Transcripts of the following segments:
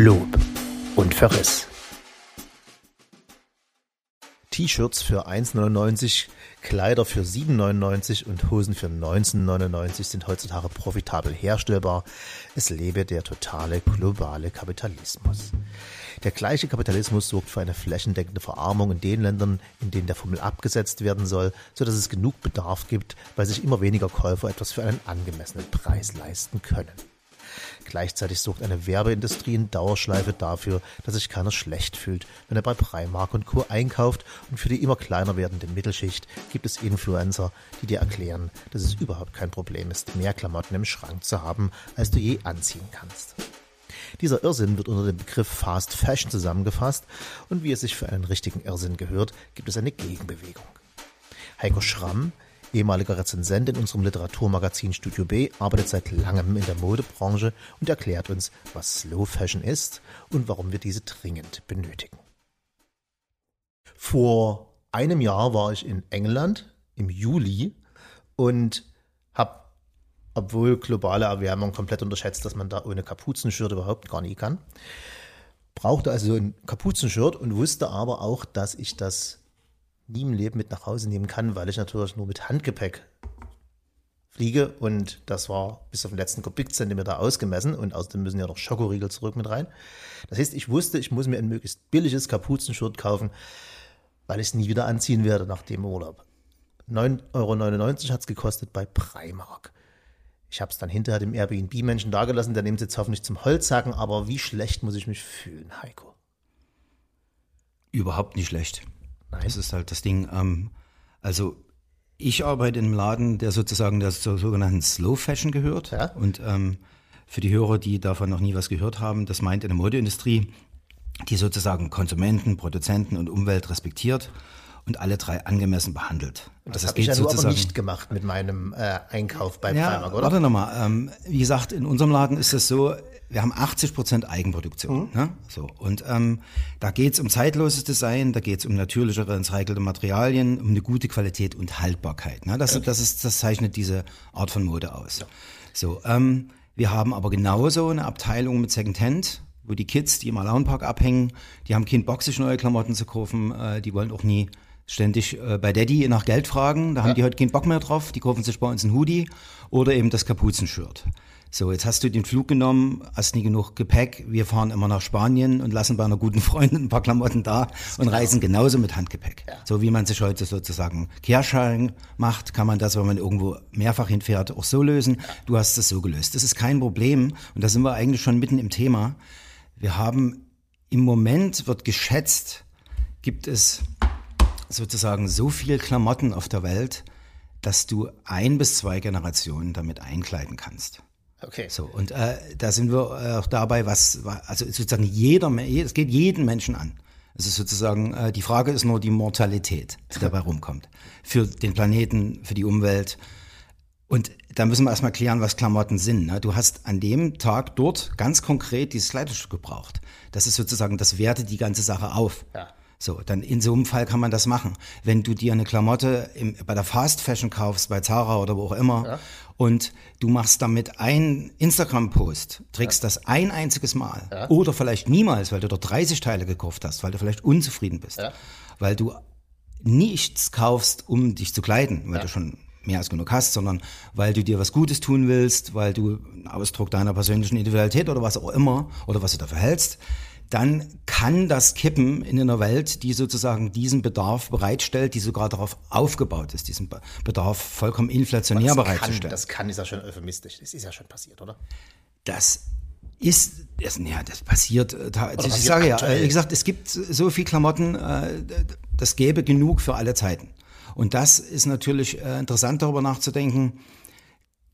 Lob und Verriss. T-Shirts für 1,99, Kleider für 7,99 und Hosen für 19,99 sind heutzutage profitabel herstellbar. Es lebe der totale globale Kapitalismus. Der gleiche Kapitalismus sorgt für eine flächendeckende Verarmung in den Ländern, in denen der Fummel abgesetzt werden soll, so dass es genug Bedarf gibt, weil sich immer weniger Käufer etwas für einen angemessenen Preis leisten können. Gleichzeitig sorgt eine Werbeindustrie in Dauerschleife dafür, dass sich keiner schlecht fühlt, wenn er bei Primark und Co. einkauft und für die immer kleiner werdende Mittelschicht gibt es Influencer, die dir erklären, dass es überhaupt kein Problem ist, mehr Klamotten im Schrank zu haben, als du je anziehen kannst. Dieser Irrsinn wird unter dem Begriff Fast Fashion zusammengefasst und wie es sich für einen richtigen Irrsinn gehört, gibt es eine Gegenbewegung. Heiko Schramm ehemaliger Rezensent in unserem Literaturmagazin Studio B, arbeitet seit langem in der Modebranche und erklärt uns, was Slow Fashion ist und warum wir diese dringend benötigen. Vor einem Jahr war ich in England im Juli und habe, obwohl globale Erwärmung komplett unterschätzt, dass man da ohne Kapuzenshirt überhaupt gar nie kann, brauchte also ein Kapuzenshirt und wusste aber auch, dass ich das nie im Leben mit nach Hause nehmen kann, weil ich natürlich nur mit Handgepäck fliege und das war bis auf den letzten Kubikzentimeter ausgemessen und außerdem müssen ja noch Schokoriegel zurück mit rein. Das heißt, ich wusste, ich muss mir ein möglichst billiges Kapuzenshirt kaufen, weil ich es nie wieder anziehen werde nach dem Urlaub. 9,99 Euro hat es gekostet bei Primark. Ich habe es dann hinterher dem Airbnb-Menschen dagelassen, der nimmt es jetzt hoffentlich zum Holzhacken, aber wie schlecht muss ich mich fühlen, Heiko? Überhaupt nicht schlecht. Nein. Das ist halt das Ding. Ähm, also ich arbeite in einem Laden, der sozusagen der zur sogenannten Slow Fashion gehört. Ja. Und ähm, für die Hörer, die davon noch nie was gehört haben, das meint eine Modeindustrie, die sozusagen Konsumenten, Produzenten und Umwelt respektiert und alle drei angemessen behandelt. Das, das habe ich ja nur aber nicht gemacht mit meinem äh, Einkauf bei ja, Primark, oder? Warte nochmal. Ähm, wie gesagt, in unserem Laden ist es so, wir haben 80 Prozent Eigenproduktion. Mhm. Ne? So, und ähm, da geht es um zeitloses Design, da geht es um natürlichere, recycelte Materialien, um eine gute Qualität und Haltbarkeit. Ne? Das, okay. das, ist, das zeichnet diese Art von Mode aus. Ja. So, ähm, wir haben aber genauso eine Abteilung mit Secondhand, wo die Kids, die im Alaunpark abhängen, die haben keinen Bock, sich neue Klamotten zu kaufen, äh, die wollen auch nie ständig äh, bei Daddy nach Geld fragen, da ja. haben die heute keinen Bock mehr drauf, die kaufen sich bei uns ein Hoodie oder eben das Kapuzenshirt. So, jetzt hast du den Flug genommen, hast nie genug Gepäck. Wir fahren immer nach Spanien und lassen bei einer guten Freundin ein paar Klamotten da und genau. reisen genauso mit Handgepäck. Ja. So wie man sich heute sozusagen Kehrschein macht, kann man das, wenn man irgendwo mehrfach hinfährt, auch so lösen. Ja. Du hast das so gelöst. Das ist kein Problem und da sind wir eigentlich schon mitten im Thema. Wir haben im Moment wird geschätzt, gibt es sozusagen so viel Klamotten auf der Welt, dass du ein bis zwei Generationen damit einkleiden kannst. Okay. So, und äh, da sind wir äh, auch dabei, was, also sozusagen jeder, es geht jeden Menschen an. Es ist sozusagen, äh, die Frage ist nur die Mortalität, die dabei rumkommt. Für den Planeten, für die Umwelt. Und da müssen wir erstmal klären, was Klamotten sind. Ne? Du hast an dem Tag dort ganz konkret dieses Kleidungsstück gebraucht. Das ist sozusagen, das wertet die ganze Sache auf. Ja. So, dann in so einem Fall kann man das machen. Wenn du dir eine Klamotte im, bei der Fast Fashion kaufst, bei Zara oder wo auch immer, ja. Und du machst damit einen Instagram-Post, trägst ja. das ein einziges Mal. Ja. oder vielleicht niemals, weil du dort 30 Teile gekauft hast, weil du vielleicht unzufrieden bist, weil du nichts kaufst, um dich zu kleiden, weil du schon mehr als genug hast, sondern weil du dir was Gutes tun willst, weil du einen Ausdruck deiner persönlichen Individualität oder was auch immer oder was du dafür hältst, dann kann das kippen in einer Welt, die sozusagen diesen Bedarf bereitstellt, die sogar darauf aufgebaut ist, diesen Bedarf vollkommen inflationär das bereitzustellen. Kann, das kann, ist ja schon euphemistisch. Das ist ja schon passiert, oder? Das ist, das, ja, das passiert, äh, da, ich sage ja, wie gesagt, es gibt so viel Klamotten, äh, das gäbe genug für alle Zeiten. Und das ist natürlich äh, interessant darüber nachzudenken.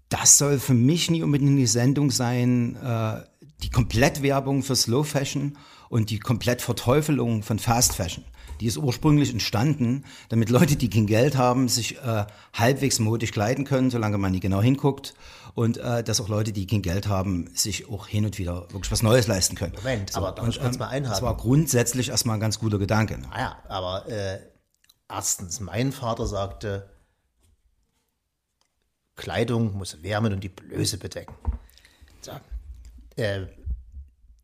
Das soll für mich nie unbedingt die Sendung sein, die Komplettwerbung für Slow Fashion und die Komplettverteufelung von Fast Fashion. Die ist ursprünglich entstanden, damit Leute, die kein Geld haben, sich äh, halbwegs modisch kleiden können, solange man nie genau hinguckt. Und äh, dass auch Leute, die kein Geld haben, sich auch hin und wieder wirklich was Neues leisten können. Moment, so, aber darf ich kurz ähm, mal einhaken? Das war grundsätzlich erstmal ein ganz guter Gedanke. Naja, ah aber äh, erstens, mein Vater sagte, Kleidung muss wärmen und die Blöße bedecken. Äh,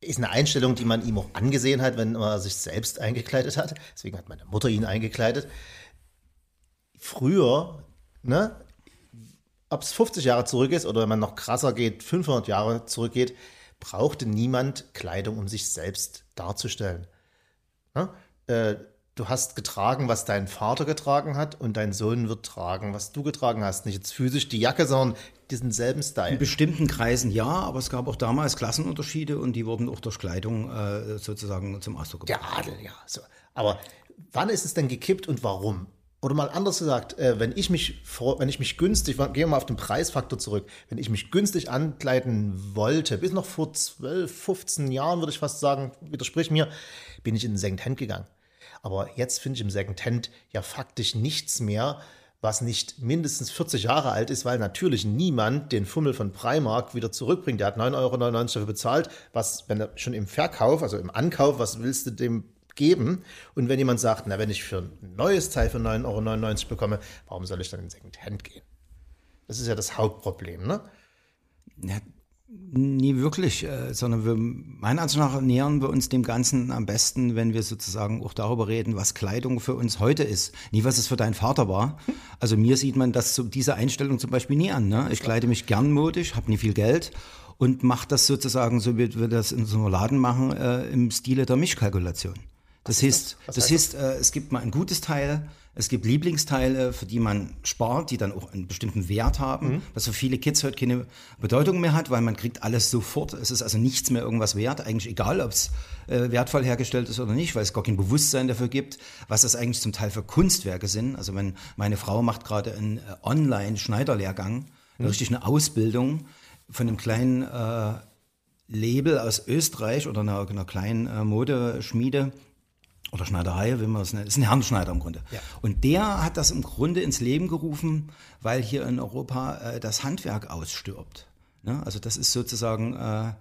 ist eine Einstellung, die man ihm auch angesehen hat, wenn er sich selbst eingekleidet hat. Deswegen hat meine Mutter ihn eingekleidet. Früher, ne, ob es 50 Jahre zurück ist oder wenn man noch krasser geht, 500 Jahre zurückgeht, brauchte niemand Kleidung, um sich selbst darzustellen. Ne? Äh, du hast getragen, was dein Vater getragen hat und dein Sohn wird tragen, was du getragen hast. Nicht jetzt physisch die Jacke, sondern diesen selben Style. In bestimmten Kreisen ja, aber es gab auch damals Klassenunterschiede und die wurden auch durch Kleidung äh, sozusagen zum Ausdruck gebracht. Der Adel, ja. So. Aber wann ist es denn gekippt und warum? Oder mal anders gesagt, äh, wenn ich mich wenn ich mich günstig, gehen wir mal auf den Preisfaktor zurück, wenn ich mich günstig ankleiden wollte, bis noch vor 12, 15 Jahren würde ich fast sagen, widersprich mir, bin ich in den Secondhand gegangen. Aber jetzt finde ich im Secondhand ja faktisch nichts mehr, was nicht mindestens 40 Jahre alt ist, weil natürlich niemand den Fummel von Primark wieder zurückbringt. Der hat 9,99 Euro dafür bezahlt, was, wenn er schon im Verkauf, also im Ankauf, was willst du dem geben? Und wenn jemand sagt, na, wenn ich für ein neues Teil für 9,99 Euro bekomme, warum soll ich dann in Secondhand gehen? Das ist ja das Hauptproblem, ne? Ja, Nie wirklich, äh, sondern wir, meiner Ansicht nach nähern wir uns dem Ganzen am besten, wenn wir sozusagen auch darüber reden, was Kleidung für uns heute ist. Nie, was es für deinen Vater war. Also mir sieht man das zu dieser Einstellung zum Beispiel nie an. Ne? Ich kleide mich gern modisch, habe nie viel Geld und mache das sozusagen, so wie wir das in so einem Laden machen, äh, im Stile der Mischkalkulation. Das heißt, das, das heißt, äh, es gibt mal ein gutes Teil, es gibt Lieblingsteile, für die man spart, die dann auch einen bestimmten Wert haben, mhm. was für viele Kids heute keine Bedeutung mehr hat, weil man kriegt alles sofort. Es ist also nichts mehr irgendwas wert, eigentlich egal, ob es äh, wertvoll hergestellt ist oder nicht, weil es gar kein Bewusstsein dafür gibt, was das eigentlich zum Teil für Kunstwerke sind. Also wenn meine Frau macht gerade einen äh, Online-Schneiderlehrgang, mhm. richtig eine Ausbildung von einem kleinen äh, Label aus Österreich oder einer, einer kleinen äh, Modeschmiede oder Schneiderei, wie man es nennt, ist ein Herrenschneider im Grunde. Ja. Und der hat das im Grunde ins Leben gerufen, weil hier in Europa äh, das Handwerk ausstirbt. Ne? Also das ist sozusagen äh,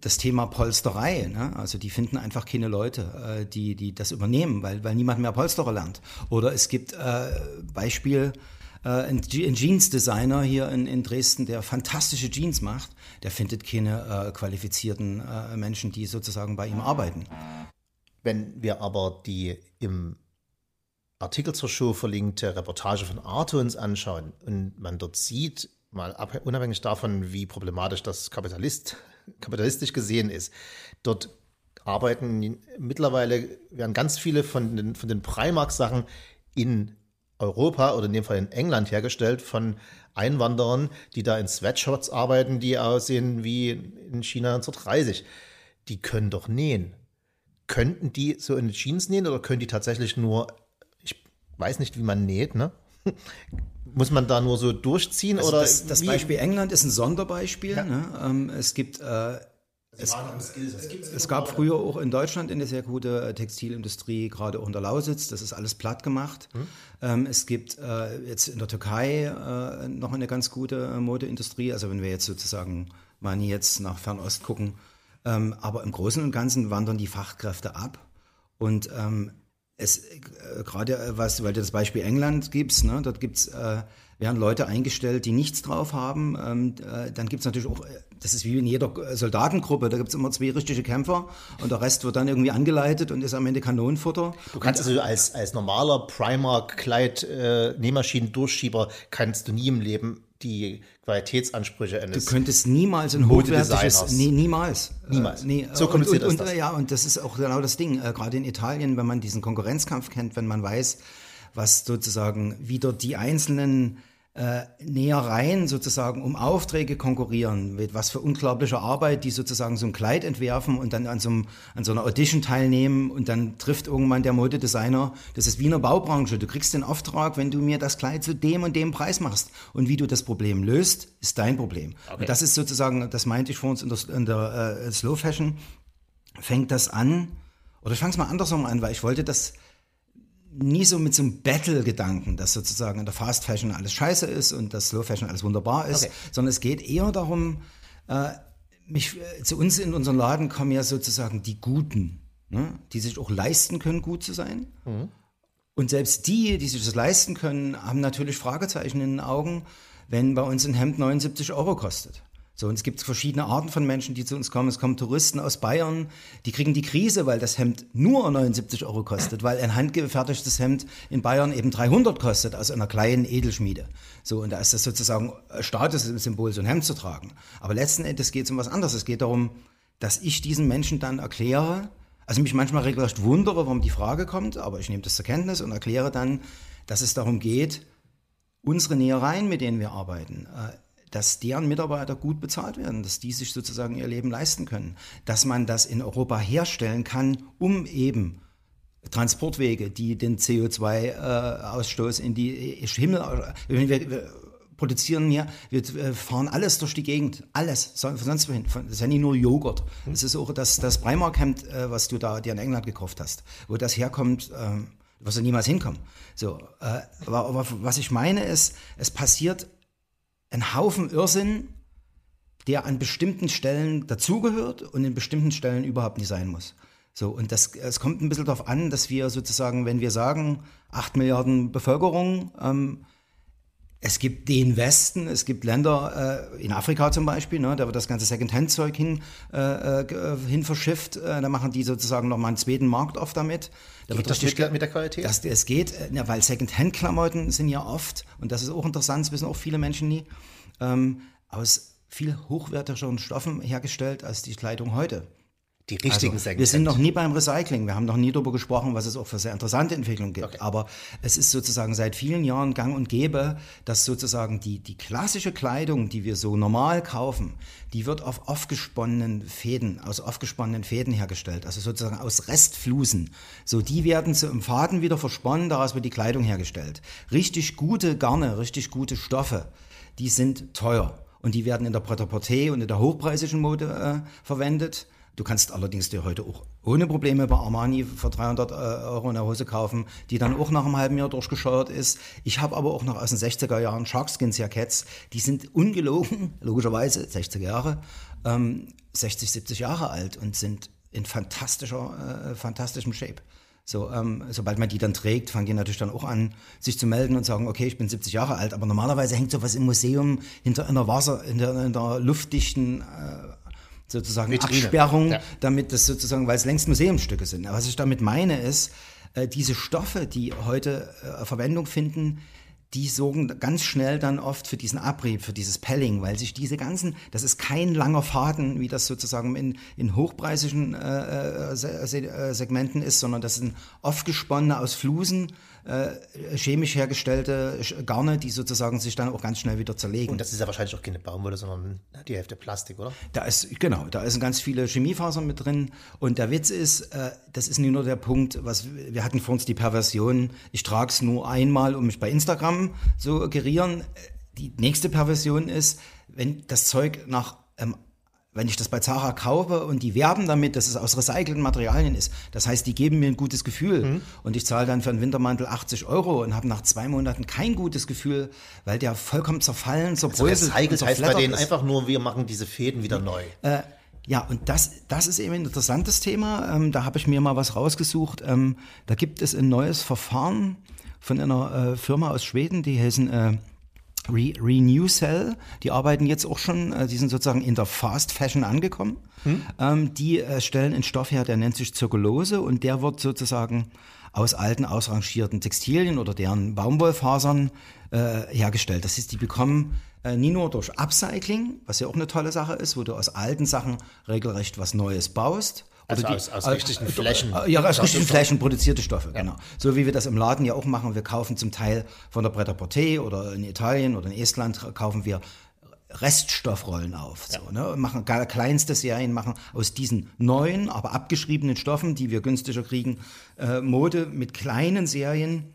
das Thema Polsterei. Ne? Also die finden einfach keine Leute, äh, die, die das übernehmen, weil, weil niemand mehr Polsterer lernt. Oder es gibt äh, Beispiel, äh, ein, Jeans-Designer hier in, in Dresden, der fantastische Jeans macht, der findet keine äh, qualifizierten Menschen, die sozusagen bei ihm arbeiten. Wenn wir aber die im Artikel zur Show verlinkte Reportage von Arthur uns anschauen und man dort sieht, mal unabhängig davon, wie problematisch das Kapitalist, kapitalistisch gesehen ist, dort arbeiten mittlerweile, werden ganz viele von den, von den Primark-Sachen in Europa oder in dem Fall in England hergestellt von Einwanderern, die da in Sweatshots arbeiten, die aussehen wie in China 1930. Die können doch nähen könnten die so in Jeans nähen oder können die tatsächlich nur, ich weiß nicht, wie man näht, ne? Muss man da nur so durchziehen also oder? Das, das Beispiel England ist ein Sonderbeispiel. Ja. Ne? Ähm, es gibt äh, es, es, gab früher auch in Deutschland eine sehr gute äh, Textilindustrie, gerade auch in der Lausitz. Das ist alles platt gemacht. Hm. Ähm, es gibt äh, jetzt in der Türkei äh, noch eine ganz gute Modeindustrie. Also wenn wir jetzt sozusagen mal jetzt nach Fernost gucken, ähm, aber im Großen und Ganzen wandern die Fachkräfte ab. Und ähm, es äh, gerade äh, was, weil du das Beispiel England gibst, ne, dort gibt's äh, werden Leute eingestellt, die nichts drauf haben. Ähm, äh, dann gibt's natürlich auch, äh, das ist wie in jeder Soldatengruppe, da gibt's immer zwei richtige Kämpfer und der Rest wird dann irgendwie angeleitet und ist am Ende Kanonenfutter. Du kannst also als, als normaler Primark-Kleid, äh, Nähmaschinen-Durchschieber kannst du nie im Leben die Qualitätsansprüche eines Du könntest niemals ein hochwertiges, nee, niemals. Niemals. Äh, nee. So kompliziert und, und, ist das. Ja, und das ist auch genau das Ding. Äh, gerade in Italien, wenn man diesen Konkurrenzkampf kennt, wenn man weiß, was sozusagen wieder die einzelnen äh, Nähereien sozusagen um Aufträge konkurrieren, mit was für unglaubliche Arbeit, die sozusagen so ein Kleid entwerfen und dann an so, einem, an so einer Audition teilnehmen und dann trifft irgendwann der Modedesigner, das ist wie in der Baubranche, du kriegst den Auftrag, wenn du mir das Kleid zu dem und dem Preis machst und wie du das Problem löst, ist dein Problem. Okay. Und das ist sozusagen, das meinte ich vor uns in der, in der äh, Slow Fashion, fängt das an, oder ich fange es mal andersrum an, weil ich wollte das nie so mit so einem Battle-Gedanken, dass sozusagen in der Fast Fashion alles scheiße ist und das Slow Fashion alles wunderbar ist, okay. sondern es geht eher darum, äh, mich, äh, zu uns in unseren Laden kommen ja sozusagen die Guten, ne? die sich auch leisten können, gut zu sein. Mhm. Und selbst die, die sich das leisten können, haben natürlich Fragezeichen in den Augen, wenn bei uns ein Hemd 79 Euro kostet. So, und es gibt verschiedene Arten von Menschen, die zu uns kommen. Es kommen Touristen aus Bayern, die kriegen die Krise, weil das Hemd nur 79 Euro kostet, weil ein handgefertigtes Hemd in Bayern eben 300 kostet, aus einer kleinen Edelschmiede. So, und da ist das sozusagen Statussymbol, so ein Hemd zu tragen. Aber letzten Endes geht es um was anderes. Es geht darum, dass ich diesen Menschen dann erkläre, also mich manchmal regelrecht wundere, warum die Frage kommt, aber ich nehme das zur Kenntnis und erkläre dann, dass es darum geht, unsere Nähereien, mit denen wir arbeiten, äh, dass deren Mitarbeiter gut bezahlt werden, dass die sich sozusagen ihr Leben leisten können, dass man das in Europa herstellen kann, um eben Transportwege, die den CO2-Ausstoß in die Himmel, wir, produzieren hier, wir fahren alles durch die Gegend, alles, sonst wohin. Das ist ja nicht nur Joghurt. Es ist auch das, das Primark-Hemd, äh, was du da dir in England gekauft hast, wo das herkommt, ähm, wirst du niemals hinkommen. So, äh, aber was ich meine ist, es passiert ein Haufen Irrsinn, der an bestimmten Stellen dazugehört und in bestimmten Stellen überhaupt nicht sein muss. So, und das, es kommt ein bisschen darauf an, dass wir sozusagen, wenn wir sagen, 8 Milliarden Bevölkerung, ähm, es gibt den Westen, es gibt Länder, äh, in Afrika zum Beispiel, ne, da wird das ganze Second-Hand-Zeug hin, äh, äh, hin verschifft, äh, da machen die sozusagen nochmal einen zweiten Markt auf damit. Da geht das mit, mit der Qualität? Das, es geht, äh, ja, weil Second-Hand-Klamotten sind ja oft, und das ist auch interessant, das wissen auch viele Menschen nie, ähm, aus viel hochwertigeren Stoffen hergestellt als die Kleidung heute. Die richtigen also, Segmente. Wir sind noch nie beim Recycling. Wir haben noch nie darüber gesprochen, was es auch für sehr interessante Entwicklungen gibt. Okay. Aber es ist sozusagen seit vielen Jahren gang und gäbe, dass sozusagen die, die klassische Kleidung, die wir so normal kaufen, die wird auf aufgesponnenen Fäden, aus aufgesponnenen Fäden hergestellt. Also sozusagen aus Restflusen. So, die werden zu im Faden wieder versponnen, daraus wird die Kleidung hergestellt. Richtig gute Garne, richtig gute Stoffe, die sind teuer. Und die werden in der Pret-à-Porter und in der hochpreisigen Mode äh, verwendet. Du kannst allerdings dir heute auch ohne Probleme bei Armani für 300 äh, Euro eine Hose kaufen, die dann auch nach einem halben Jahr durchgescheuert ist. Ich habe aber auch noch aus den 60er Jahren Sharkskins Jackets, die sind ungelogen, logischerweise 60er Jahre, ähm, 60, 70 Jahre alt und sind in fantastischer, äh, fantastischem Shape. So, ähm, sobald man die dann trägt, fangen die natürlich dann auch an, sich zu melden und sagen, okay, ich bin 70 Jahre alt, aber normalerweise hängt sowas im Museum hinter einer Wasser, in der, luftdichten äh, sozusagen Vitrine. Absperrung, ja. damit das sozusagen, weil es längst Museumsstücke sind. Was ich damit meine ist, äh, diese Stoffe, die heute äh, Verwendung finden, die sorgen ganz schnell dann oft für diesen Abrieb, für dieses Pelling, weil sich diese ganzen, das ist kein langer Faden, wie das sozusagen in, in hochpreisigen äh, äh, Segmenten ist, sondern das sind oft gesponnene aus Flusen äh, chemisch hergestellte Garne, die sozusagen sich dann auch ganz schnell wieder zerlegen. Und das ist ja wahrscheinlich auch keine Baumwolle, sondern die Hälfte Plastik, oder? Da ist, genau, da sind ganz viele Chemiefasern mit drin. Und der Witz ist, äh, das ist nicht nur der Punkt, was wir hatten vor uns die Perversion, ich trage es nur einmal, um mich bei Instagram zu gerieren. Die nächste Perversion ist, wenn das Zeug nach ähm, wenn ich das bei Zara kaufe und die werben damit, dass es aus recycelten Materialien ist, das heißt, die geben mir ein gutes Gefühl mhm. und ich zahle dann für einen Wintermantel 80 Euro und habe nach zwei Monaten kein gutes Gefühl, weil der vollkommen zerfallen, zerbröselt also recycelt heißt bei denen ist. einfach nur, wir machen diese Fäden wieder neu. Äh, ja, und das, das ist eben ein interessantes Thema. Ähm, da habe ich mir mal was rausgesucht. Ähm, da gibt es ein neues Verfahren von einer äh, Firma aus Schweden, die heißen äh, Re Renewcell, die arbeiten jetzt auch schon, äh, die sind sozusagen in der Fast Fashion angekommen. Hm? Ähm, die äh, stellen einen Stoff her, der nennt sich Zirkulose und der wird sozusagen aus alten, ausrangierten Textilien oder deren Baumwollfasern äh, hergestellt. Das heißt, die bekommen äh, nie nur durch Upcycling, was ja auch eine tolle Sache ist, wo du aus alten Sachen regelrecht was Neues baust, also die, aus, aus richtigen äh, Flächen. Ja, aus richtigen Flächen produzierte Stoffe, ja. genau. So wie wir das im Laden ja auch machen. Wir kaufen zum Teil von der Bretter Porter oder in Italien oder in Estland kaufen wir Reststoffrollen auf. So, ja. ne? Machen kleinste Serien, machen aus diesen neuen, aber abgeschriebenen Stoffen, die wir günstiger kriegen, äh, Mode mit kleinen Serien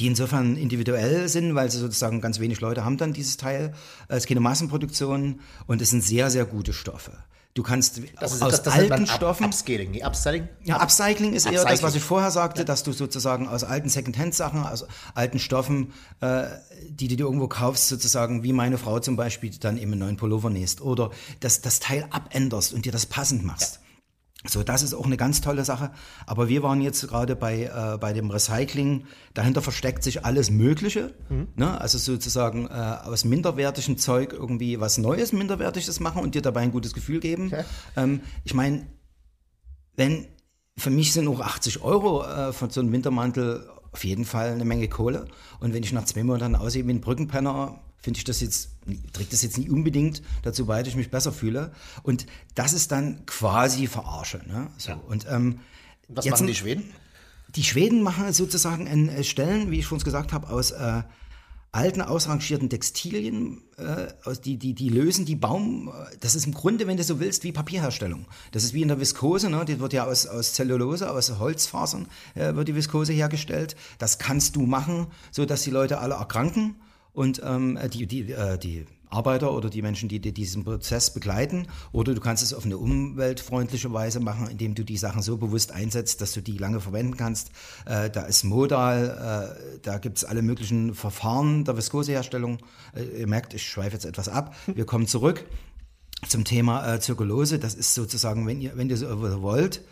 die insofern individuell sind, weil sie sozusagen ganz wenig Leute haben dann dieses Teil. Es ist keine Massenproduktion und es sind sehr, sehr gute Stoffe. Du kannst das ist, aus das, das alten Stoffen. Upscaling, die Upstyling? Ja, Upcycling ist Upcycling. eher das, was ich vorher sagte, ja. dass du sozusagen aus alten Secondhand-Sachen, aus alten Stoffen, äh, die du dir irgendwo kaufst, sozusagen, wie meine Frau zum Beispiel, dann eben einen neuen Pullover nähst. Oder das, das Teil abänderst und dir das passend machst. Ja. So, das ist auch eine ganz tolle Sache. Aber wir waren jetzt gerade bei, äh, bei dem Recycling. Dahinter versteckt sich alles Mögliche. Mhm. Ne? Also sozusagen äh, aus minderwertigem Zeug irgendwie was Neues, Minderwertiges machen und dir dabei ein gutes Gefühl geben. Okay. Ähm, ich meine, wenn, für mich sind auch 80 Euro äh, von so einem Wintermantel auf jeden Fall eine Menge Kohle. Und wenn ich nach zwei Monaten aussehe wie ein Brückenpenner, finde ich das jetzt, trägt das jetzt nicht unbedingt dazu bei, dass ich mich besser fühle. Und das ist dann quasi Verarsche. Ne? So. Ja. Und, ähm, Was machen die Schweden? Die Schweden machen sozusagen in äh, Stellen, wie ich schon gesagt habe, aus äh, alten, ausrangierten Textilien, äh, aus die, die, die lösen die Baum, äh, das ist im Grunde, wenn du so willst, wie Papierherstellung. Das ist wie in der Viskose, ne? die wird ja aus, aus Zellulose, aus Holzfasern äh, wird die Viskose hergestellt. Das kannst du machen, so dass die Leute alle erkranken und ähm, die, die, äh, die Arbeiter oder die Menschen, die, die diesen Prozess begleiten. Oder du kannst es auf eine umweltfreundliche Weise machen, indem du die Sachen so bewusst einsetzt, dass du die lange verwenden kannst. Äh, da ist Modal, äh, da gibt es alle möglichen Verfahren der Viskoseherstellung. Äh, ihr merkt, ich schweife jetzt etwas ab. Wir kommen zurück zum Thema äh, Zirkulose. Das ist sozusagen, wenn ihr, wenn ihr so wollt,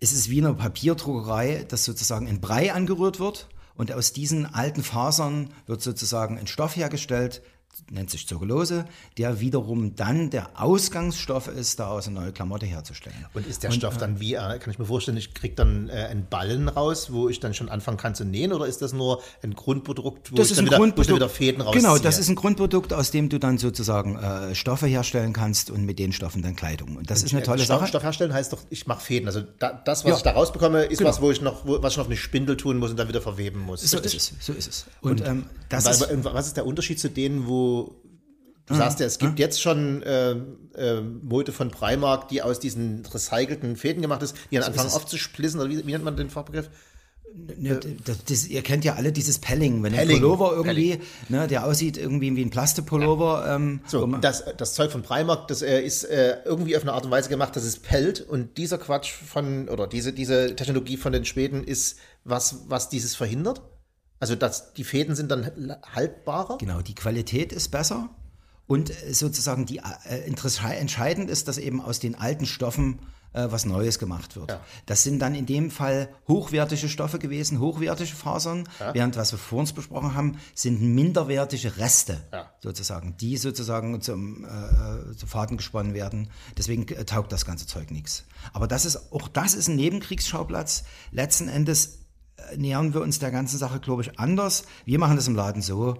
ist es wie eine Papierdruckerei, dass sozusagen ein Brei angerührt wird und aus diesen alten Fasern wird sozusagen ein Stoff hergestellt, nennt sich Zirkulose, der wiederum dann der Ausgangsstoff ist, daraus eine neue Klamotte herzustellen. Und ist der und, Stoff dann wie, äh, kann ich mir vorstellen, ich kriege dann äh, einen Ballen raus, wo ich dann schon anfangen kann zu nähen oder ist das nur ein Grundprodukt, wo, das ich, dann wieder, wo ich dann wieder Fäden rausziehe? Genau, das ist ein Grundprodukt, aus dem du dann sozusagen äh, Stoffe herstellen kannst und mit den Stoffen dann Kleidung. Und das und ist eine äh, tolle Stoff, Sache. Stoff herstellen heißt doch, ich mache Fäden. Also da, das, was ja. ich da rausbekomme, ist genau. was, wo ich noch, wo, was ich noch auf eine Spindel tun muss und dann wieder verweben muss. So ist es. So ist es. Und, und ähm, das ist, was ist der Unterschied zu denen, wo Du sagst ja, es gibt jetzt schon äh, äh, Mode von Primark, die aus diesen recycelten Fäden gemacht ist, die dann anfangen aufzusplissen, oder wie, wie, nennt man den Fachbegriff? Ne, das, das, ihr kennt ja alle dieses Pelling, wenn Pelling. ein Pullover irgendwie, ne, der aussieht irgendwie wie ein Plastikpullover. Ja. Ähm, so, das, das Zeug von Primark, das äh, ist äh, irgendwie auf eine Art und Weise gemacht, dass es pellt und dieser Quatsch von, oder diese, diese Technologie von den Schweden ist was, was dieses verhindert? Also dass die Fäden sind dann haltbarer? Genau, die Qualität ist besser. Und sozusagen die, äh, entscheidend ist, dass eben aus den alten Stoffen äh, was Neues gemacht wird. Ja. Das sind dann in dem Fall hochwertige Stoffe gewesen, hochwertige Fasern, ja. während was wir vor uns besprochen haben, sind minderwertige Reste ja. sozusagen, die sozusagen zum, äh, zu Faden gesponnen werden. Deswegen äh, taugt das ganze Zeug nichts. Aber das ist, auch das ist ein Nebenkriegsschauplatz. Letzten Endes äh, nähern wir uns der ganzen Sache, glaube ich, anders. Wir machen das im Laden so,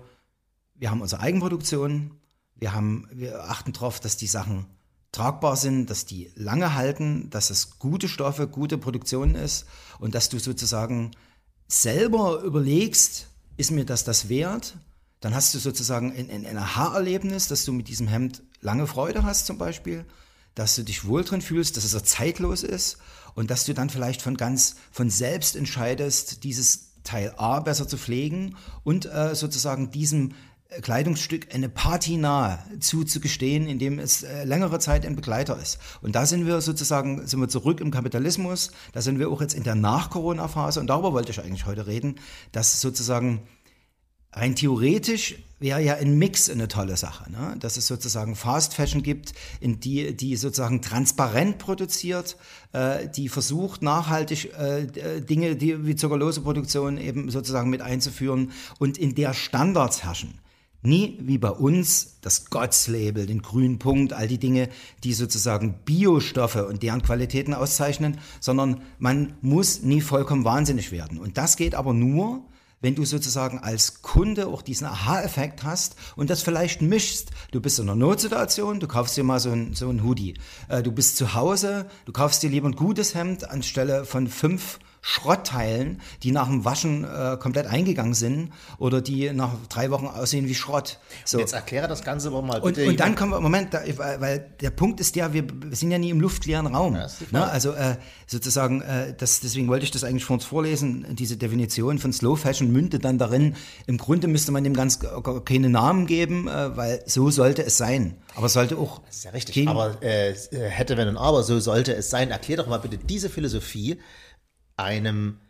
wir haben unsere Eigenproduktion, wir, haben, wir achten darauf, dass die Sachen tragbar sind, dass die lange halten, dass es gute Stoffe, gute Produktion ist und dass du sozusagen selber überlegst, ist mir das das wert? Dann hast du sozusagen ein, ein, ein Aha-Erlebnis, dass du mit diesem Hemd lange Freude hast zum Beispiel, dass du dich wohl drin fühlst, dass es zeitlos ist und dass du dann vielleicht von ganz von selbst entscheidest, dieses Teil A besser zu pflegen und äh, sozusagen diesem Kleidungsstück eine Patina zuzugestehen, indem es äh, längere Zeit ein Begleiter ist. Und da sind wir sozusagen, sind wir zurück im Kapitalismus, da sind wir auch jetzt in der Nach-Corona-Phase und darüber wollte ich eigentlich heute reden, dass sozusagen rein theoretisch wäre ja ein Mix eine tolle Sache, ne? dass es sozusagen Fast Fashion gibt, in die, die sozusagen transparent produziert, äh, die versucht nachhaltig äh, Dinge die, wie zuckerlose Produktion eben sozusagen mit einzuführen und in der Standards herrschen. Nie wie bei uns das GOTS-Label, den grünen Punkt, all die Dinge, die sozusagen Biostoffe und deren Qualitäten auszeichnen, sondern man muss nie vollkommen wahnsinnig werden. Und das geht aber nur, wenn du sozusagen als Kunde auch diesen Aha-Effekt hast und das vielleicht mischst. Du bist in einer Notsituation, du kaufst dir mal so ein, so ein Hoodie. Äh, du bist zu Hause, du kaufst dir lieber ein gutes Hemd anstelle von fünf Schrottteilen, die nach dem Waschen äh, komplett eingegangen sind oder die nach drei Wochen aussehen wie Schrott. So. Jetzt erkläre das Ganze aber mal bitte. Und, und dann kommen wir, Moment, da, weil, der Punkt ist der, wir, wir sind ja nie im luftleeren Raum. Ja, ne? Also äh, sozusagen, äh, das, deswegen wollte ich das eigentlich vor uns vorlesen, diese Definition von Slow Fashion mündet dann darin, im Grunde müsste man dem ganz keine Namen geben, äh, weil so sollte es sein. Aber es sollte auch. Das ist ja richtig. Aber äh, hätte, wenn und aber, so sollte es sein. Erklär doch mal bitte diese Philosophie einem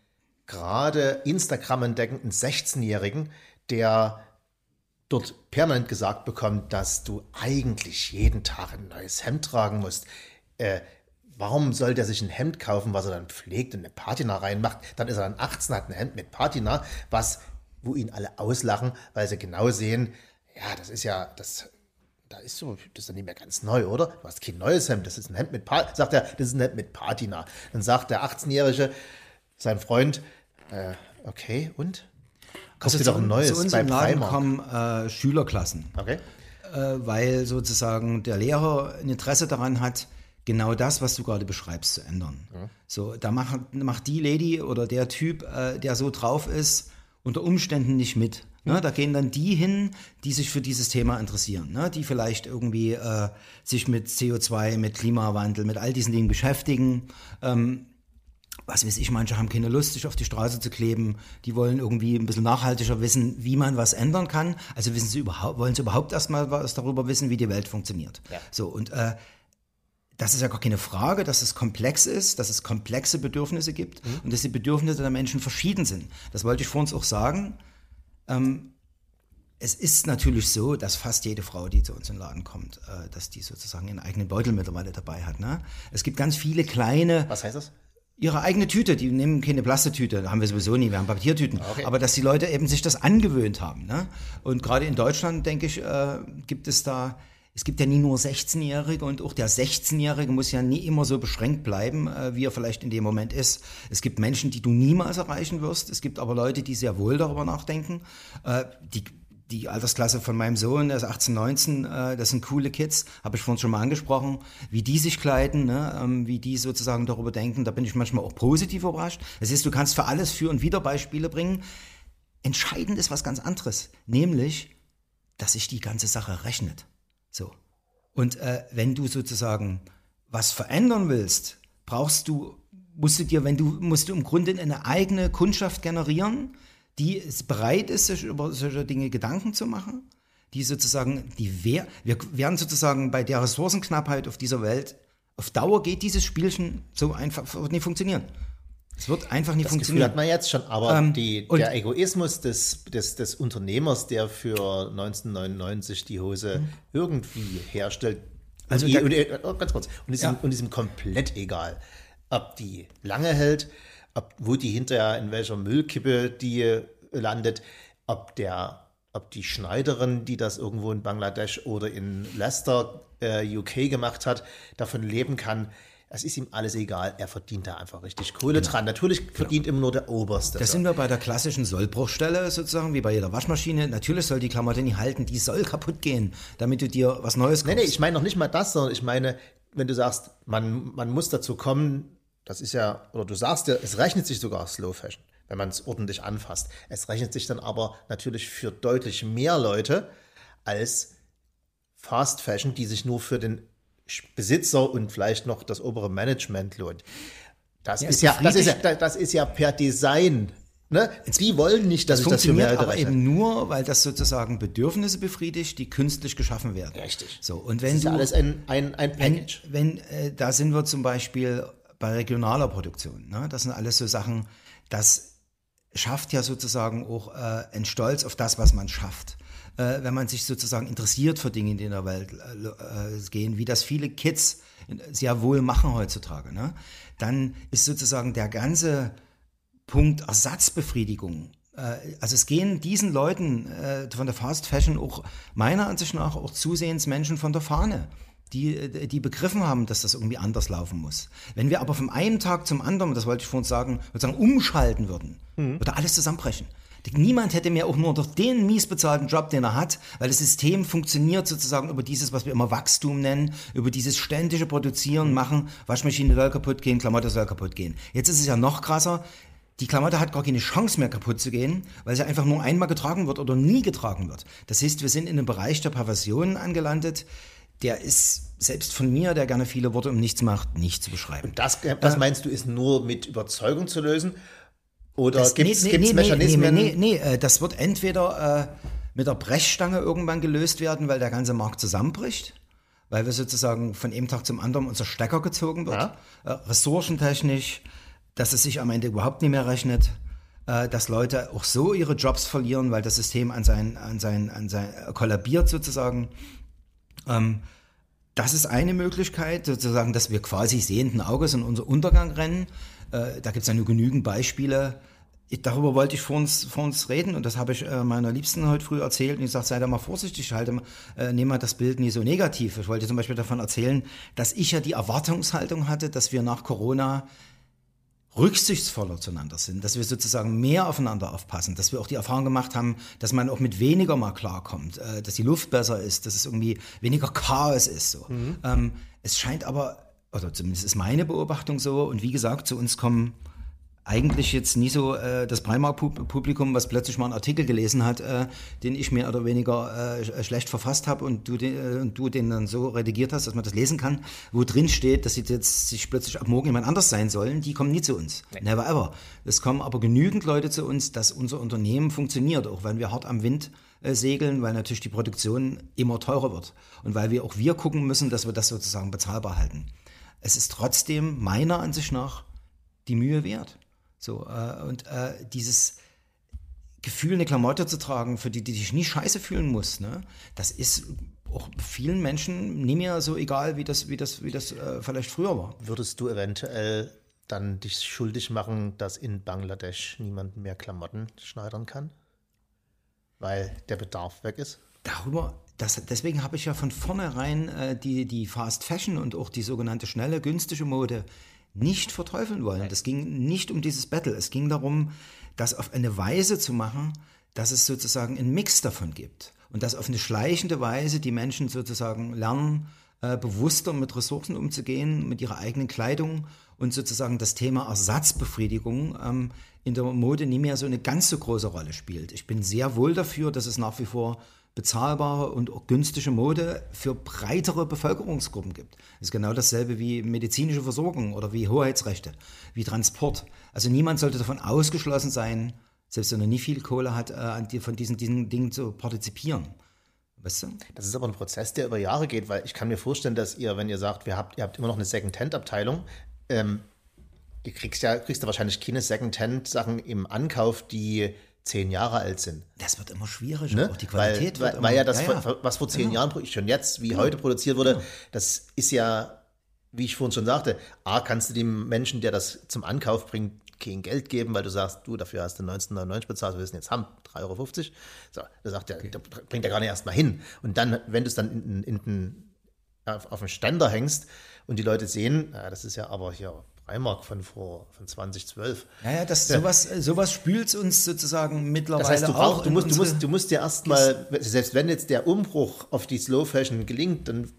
gerade Instagram entdeckenden 16-Jährigen, der dort permanent gesagt bekommt, dass du eigentlich jeden Tag ein neues Hemd tragen musst. Äh, warum soll der sich ein Hemd kaufen, was er dann pflegt und eine Patina reinmacht? Dann ist er dann 18, hat ein Hemd mit Patina, was, wo ihn alle auslachen, weil sie genau sehen, ja, das ist ja, das, da ist so, das ist dann nicht mehr ganz neu, oder? Du hast kein neues Hemd, das ist ein Hemd mit Patina. Sagt er, das ist ein Hemd mit Patina. Dann sagt der 18-Jährige, sein Freund, äh, okay, und? Also Kauf dir doch ein neues zu uns bei im Laden Primark. kommen äh, Schülerklassen, Okay. äh, weil sozusagen der Lehrer ein Interesse daran hat, genau das, was du gerade beschreibst, zu ändern. So, da macht, macht die Lady oder der Typ, äh, der so drauf ist, unter Umständen nicht mit. Ne? Da gehen dann die hin, die sich für dieses Thema interessieren, ne? die vielleicht irgendwie äh, sich mit CO2, mit Klimawandel, mit all diesen Dingen beschäftigen. Ähm, was weiß ich, manche haben keine Lust, sich auf die Straße zu kleben. Die wollen irgendwie ein bisschen nachhaltiger wissen, wie man was ändern kann. Also wissen sie überhaupt, wollen sie überhaupt erstmal was darüber wissen, wie die Welt funktioniert. Ja. So, und äh, das ist ja gar keine Frage, dass es komplex ist, dass es komplexe Bedürfnisse gibt und dass die Bedürfnisse der Menschen verschieden sind. Das wollte ich vor uns auch sagen. Ähm, es ist natürlich so, dass fast jede Frau, die zu uns in den Laden kommt, äh, dass die sozusagen ihren eigenen Beutel mittlerweile dabei hat. Ne? Es gibt ganz viele kleine Was heißt das? ihre eigene Tüte, die nehmen keine Plastetüte, haben wir sowieso nie, wir haben Papiertüten. Okay. Aber dass die Leute eben sich das angewöhnt haben. Ne? Und gerade in Deutschland, denke ich, äh, gibt es da, es gibt ja nie nur 16-Jährige und auch der 16-Jährige muss ja nie immer so beschränkt bleiben, äh, wie er vielleicht in dem Moment ist. Es gibt Menschen, die du niemals erreichen wirst. Es gibt aber Leute, die sehr wohl darüber nachdenken. Äh, die die Altersklasse von meinem Sohn, der ist 18, 19, äh, das sind coole Kids, habe ich vorhin schon mal angesprochen, wie die sich kleiden, ne, ähm, wie die sozusagen darüber denken, da bin ich manchmal auch positiv überrascht. Das heißt, du kannst für alles für und wieder Beispiele bringen. Entscheidend ist was ganz anderes, nämlich, dass sich die ganze Sache rechnet. Und äh, wenn du sozusagen was verändern willst, brauchst du, musst du dir, wenn du, musst du im Grunde eine eigene Kundschaft generieren, die bereit ist, sich über solche Dinge Gedanken zu machen, die sozusagen, die wer, wir werden sozusagen bei der Ressourcenknappheit auf dieser Welt, auf Dauer geht dieses Spielchen so einfach, nicht funktionieren. Es wird einfach nicht Das Gefühl funktionieren. hat man jetzt schon, aber Ähm, die, der Egoismus des, des, des Unternehmers, der für 1999 die Hose irgendwie herstellt, Mhm. Also und, der- und, oh, ganz kurz, und ist, Ja. ihm, und ist ihm komplett egal, ob die lange hält, ob, wo die hinterher, in welcher Müllkippe die landet, ob der ob die Schneiderin, die das irgendwo in Bangladesch oder in Leicester, äh, UK gemacht hat, davon leben kann, das ist ihm alles egal. Er verdient da einfach richtig Kohle dran. Natürlich verdient immer nur der Oberste. Das so. sind wir bei der klassischen Sollbruchstelle sozusagen, wie bei jeder Waschmaschine. Natürlich soll die Klamotte nicht halten, die soll kaputt gehen, damit du dir was Neues kaufst. Nee, nee, ich meine noch nicht mal das, sondern ich meine, wenn du sagst, man, man muss dazu kommen, das ist ja, oder du sagst ja, es rechnet sich sogar Slow Fashion, wenn man es ordentlich anfasst. Es rechnet sich dann aber natürlich für deutlich mehr Leute als Fast Fashion, die sich nur für den Besitzer und vielleicht noch das obere Management lohnt. Das, Ja, ist, ja, das, ist ja, das ist ja per Design. Ne? Die wollen nicht, dass Das ich das für mehr funktioniert Leute aber rechne. eben nur, weil das sozusagen Bedürfnisse befriedigt, die künstlich geschaffen werden. Richtig. So, und Das wenn ist ja du, alles ein, ein, ein wenn, Package. wenn äh, da sind wir zum Beispiel bei regionaler Produktion. Ne? Das sind alles so Sachen, das schafft ja sozusagen auch äh, einen Stolz auf das, was man schafft. Äh, wenn man sich sozusagen interessiert für Dinge, die in der Welt äh, äh, gehen, wie das viele Kids sehr wohl machen heutzutage, ne? dann ist sozusagen der ganze Punkt Ersatzbefriedigung. Äh, Also es gehen diesen Leuten äh, von der Fast Fashion auch meiner Ansicht nach auch zusehends Menschen von der Fahne, die, die begriffen haben, dass das irgendwie anders laufen muss. Wenn wir aber vom einen Tag zum anderen, das wollte ich vorhin sagen, sozusagen umschalten würden, würde alles zusammenbrechen. Niemand hätte mehr auch nur durch den mies bezahlten Job, den er hat, weil das System funktioniert sozusagen über dieses, was wir immer Wachstum nennen, über dieses ständige Produzieren, Machen, Waschmaschine soll kaputt gehen, Klamotte soll kaputt gehen. Jetzt ist es ja noch krasser, die Klamotte hat gar keine Chance mehr kaputt zu gehen, weil sie einfach nur einmal getragen wird oder nie getragen wird. Das heißt, wir sind in einem Bereich der Perversion angelandet, der ist selbst von mir, der gerne viele Worte um nichts macht, nicht zu beschreiben. Das, das meinst du, ist nur mit Überzeugung zu lösen? Oder gibt es nee, nee, nee, Mechanismen? Nee, nee, nee, äh, das wird entweder äh, mit der Brechstange irgendwann gelöst werden, weil der ganze Markt zusammenbricht, weil wir sozusagen von einem Tag zum anderen unser Stecker gezogen wird, Ja. äh, ressourcentechnisch, dass es sich am Ende überhaupt nicht mehr rechnet, äh, dass Leute auch so ihre Jobs verlieren, weil das System an sein, an sein, an sein äh, kollabiert sozusagen. Ähm, Das ist eine Möglichkeit, sozusagen, dass wir quasi sehenden Auges in unser Untergang rennen. Äh, da gibt es ja nur genügend Beispiele. Ich, darüber wollte ich vor uns, vor uns reden und das habe ich äh, meiner Liebsten heute früh erzählt und ich sage, sei da mal vorsichtig, halte, äh, nehme mal das Bild nie so negativ. Ich wollte zum Beispiel davon erzählen, dass ich ja die Erwartungshaltung hatte, dass wir nach Corona rücksichtsvoller zueinander sind, dass wir sozusagen mehr aufeinander aufpassen, dass wir auch die Erfahrung gemacht haben, dass man auch mit weniger mal klarkommt, äh, dass die Luft besser ist, dass es irgendwie weniger Chaos ist. So. Mhm. Ähm, es scheint aber, oder zumindest ist meine Beobachtung so, und wie gesagt, zu uns kommen eigentlich jetzt nie so äh, das Primark-Publikum, was plötzlich mal einen Artikel gelesen hat, äh, den ich mehr oder weniger äh, schlecht verfasst habe und du, den, äh, und du den dann so redigiert hast, dass man das lesen kann, wo drin steht, dass sie jetzt sich plötzlich ab morgen jemand anders sein sollen, die kommen nie zu uns. Nee. Never ever. Es kommen aber genügend Leute zu uns, dass unser Unternehmen funktioniert, auch wenn wir hart am Wind äh, segeln, weil natürlich die Produktion immer teurer wird und weil wir auch wir gucken müssen, dass wir das sozusagen bezahlbar halten. Es ist trotzdem meiner Ansicht nach die Mühe wert. So, äh, und äh, dieses Gefühl, eine Klamotte zu tragen, für die, die dich nie scheiße fühlen muss, ne, das ist auch vielen Menschen nie mehr so egal, wie das, wie das, wie das äh, vielleicht früher war. Würdest du eventuell dann dich schuldig machen, dass in Bangladesch niemand mehr Klamotten schneidern kann? Weil der Bedarf weg ist? Darüber das, deswegen habe ich ja von vornherein äh, die, die Fast Fashion und auch die sogenannte schnelle, günstige Mode nicht verteufeln wollen. Das ging nicht um dieses Battle. Es ging darum, das auf eine Weise zu machen, dass es sozusagen einen Mix davon gibt. Und dass auf eine schleichende Weise die Menschen sozusagen lernen, äh, bewusster mit Ressourcen umzugehen, mit ihrer eigenen Kleidung und sozusagen das Thema Ersatzbefriedigung ähm, in der Mode nie mehr so eine ganz so große Rolle spielt. Ich bin sehr wohl dafür, dass es nach wie vor bezahlbare und günstige Mode für breitere Bevölkerungsgruppen gibt. Das ist genau dasselbe wie medizinische Versorgung oder wie Hoheitsrechte, wie Transport. Also niemand sollte davon ausgeschlossen sein, selbst wenn er nie viel Kohle hat, äh, von diesen, diesen Dingen zu partizipieren. Weißt du? Das ist aber ein Prozess, der über Jahre geht, weil ich kann mir vorstellen, dass ihr, wenn ihr sagt, wir habt, ihr habt immer noch eine Second-Hand-Abteilung, ähm, ihr kriegst ja, kriegst ja wahrscheinlich keine Second-Hand-Sachen im Ankauf, die zehn Jahre alt sind. Das wird immer schwieriger, ne? auch die Qualität weil, wird weil, immer, ja das, ja, ja. was vor zehn genau. Jahren schon jetzt, wie genau. heute produziert wurde, genau. das ist ja, wie ich vorhin schon sagte, A, kannst du dem Menschen, der das zum Ankauf bringt, kein Geld geben, weil du sagst, du, dafür hast du 1999 bezahlt, wir wissen jetzt haben, 3,50 Euro. So, da sagt der, okay. der bringt er gar nicht erst mal hin. Und dann, wenn du es dann in, in, in, auf, auf den Ständer hängst und die Leute sehen, ja, das ist ja aber hier Freimark von vor von 2012. Ja, ja, das, sowas, sowas spült uns sozusagen mittlerweile das heißt, du auch. du, musst, du, musst, du musst ja erstmal, selbst wenn jetzt der Umbruch auf die Slow Fashion gelingt, dann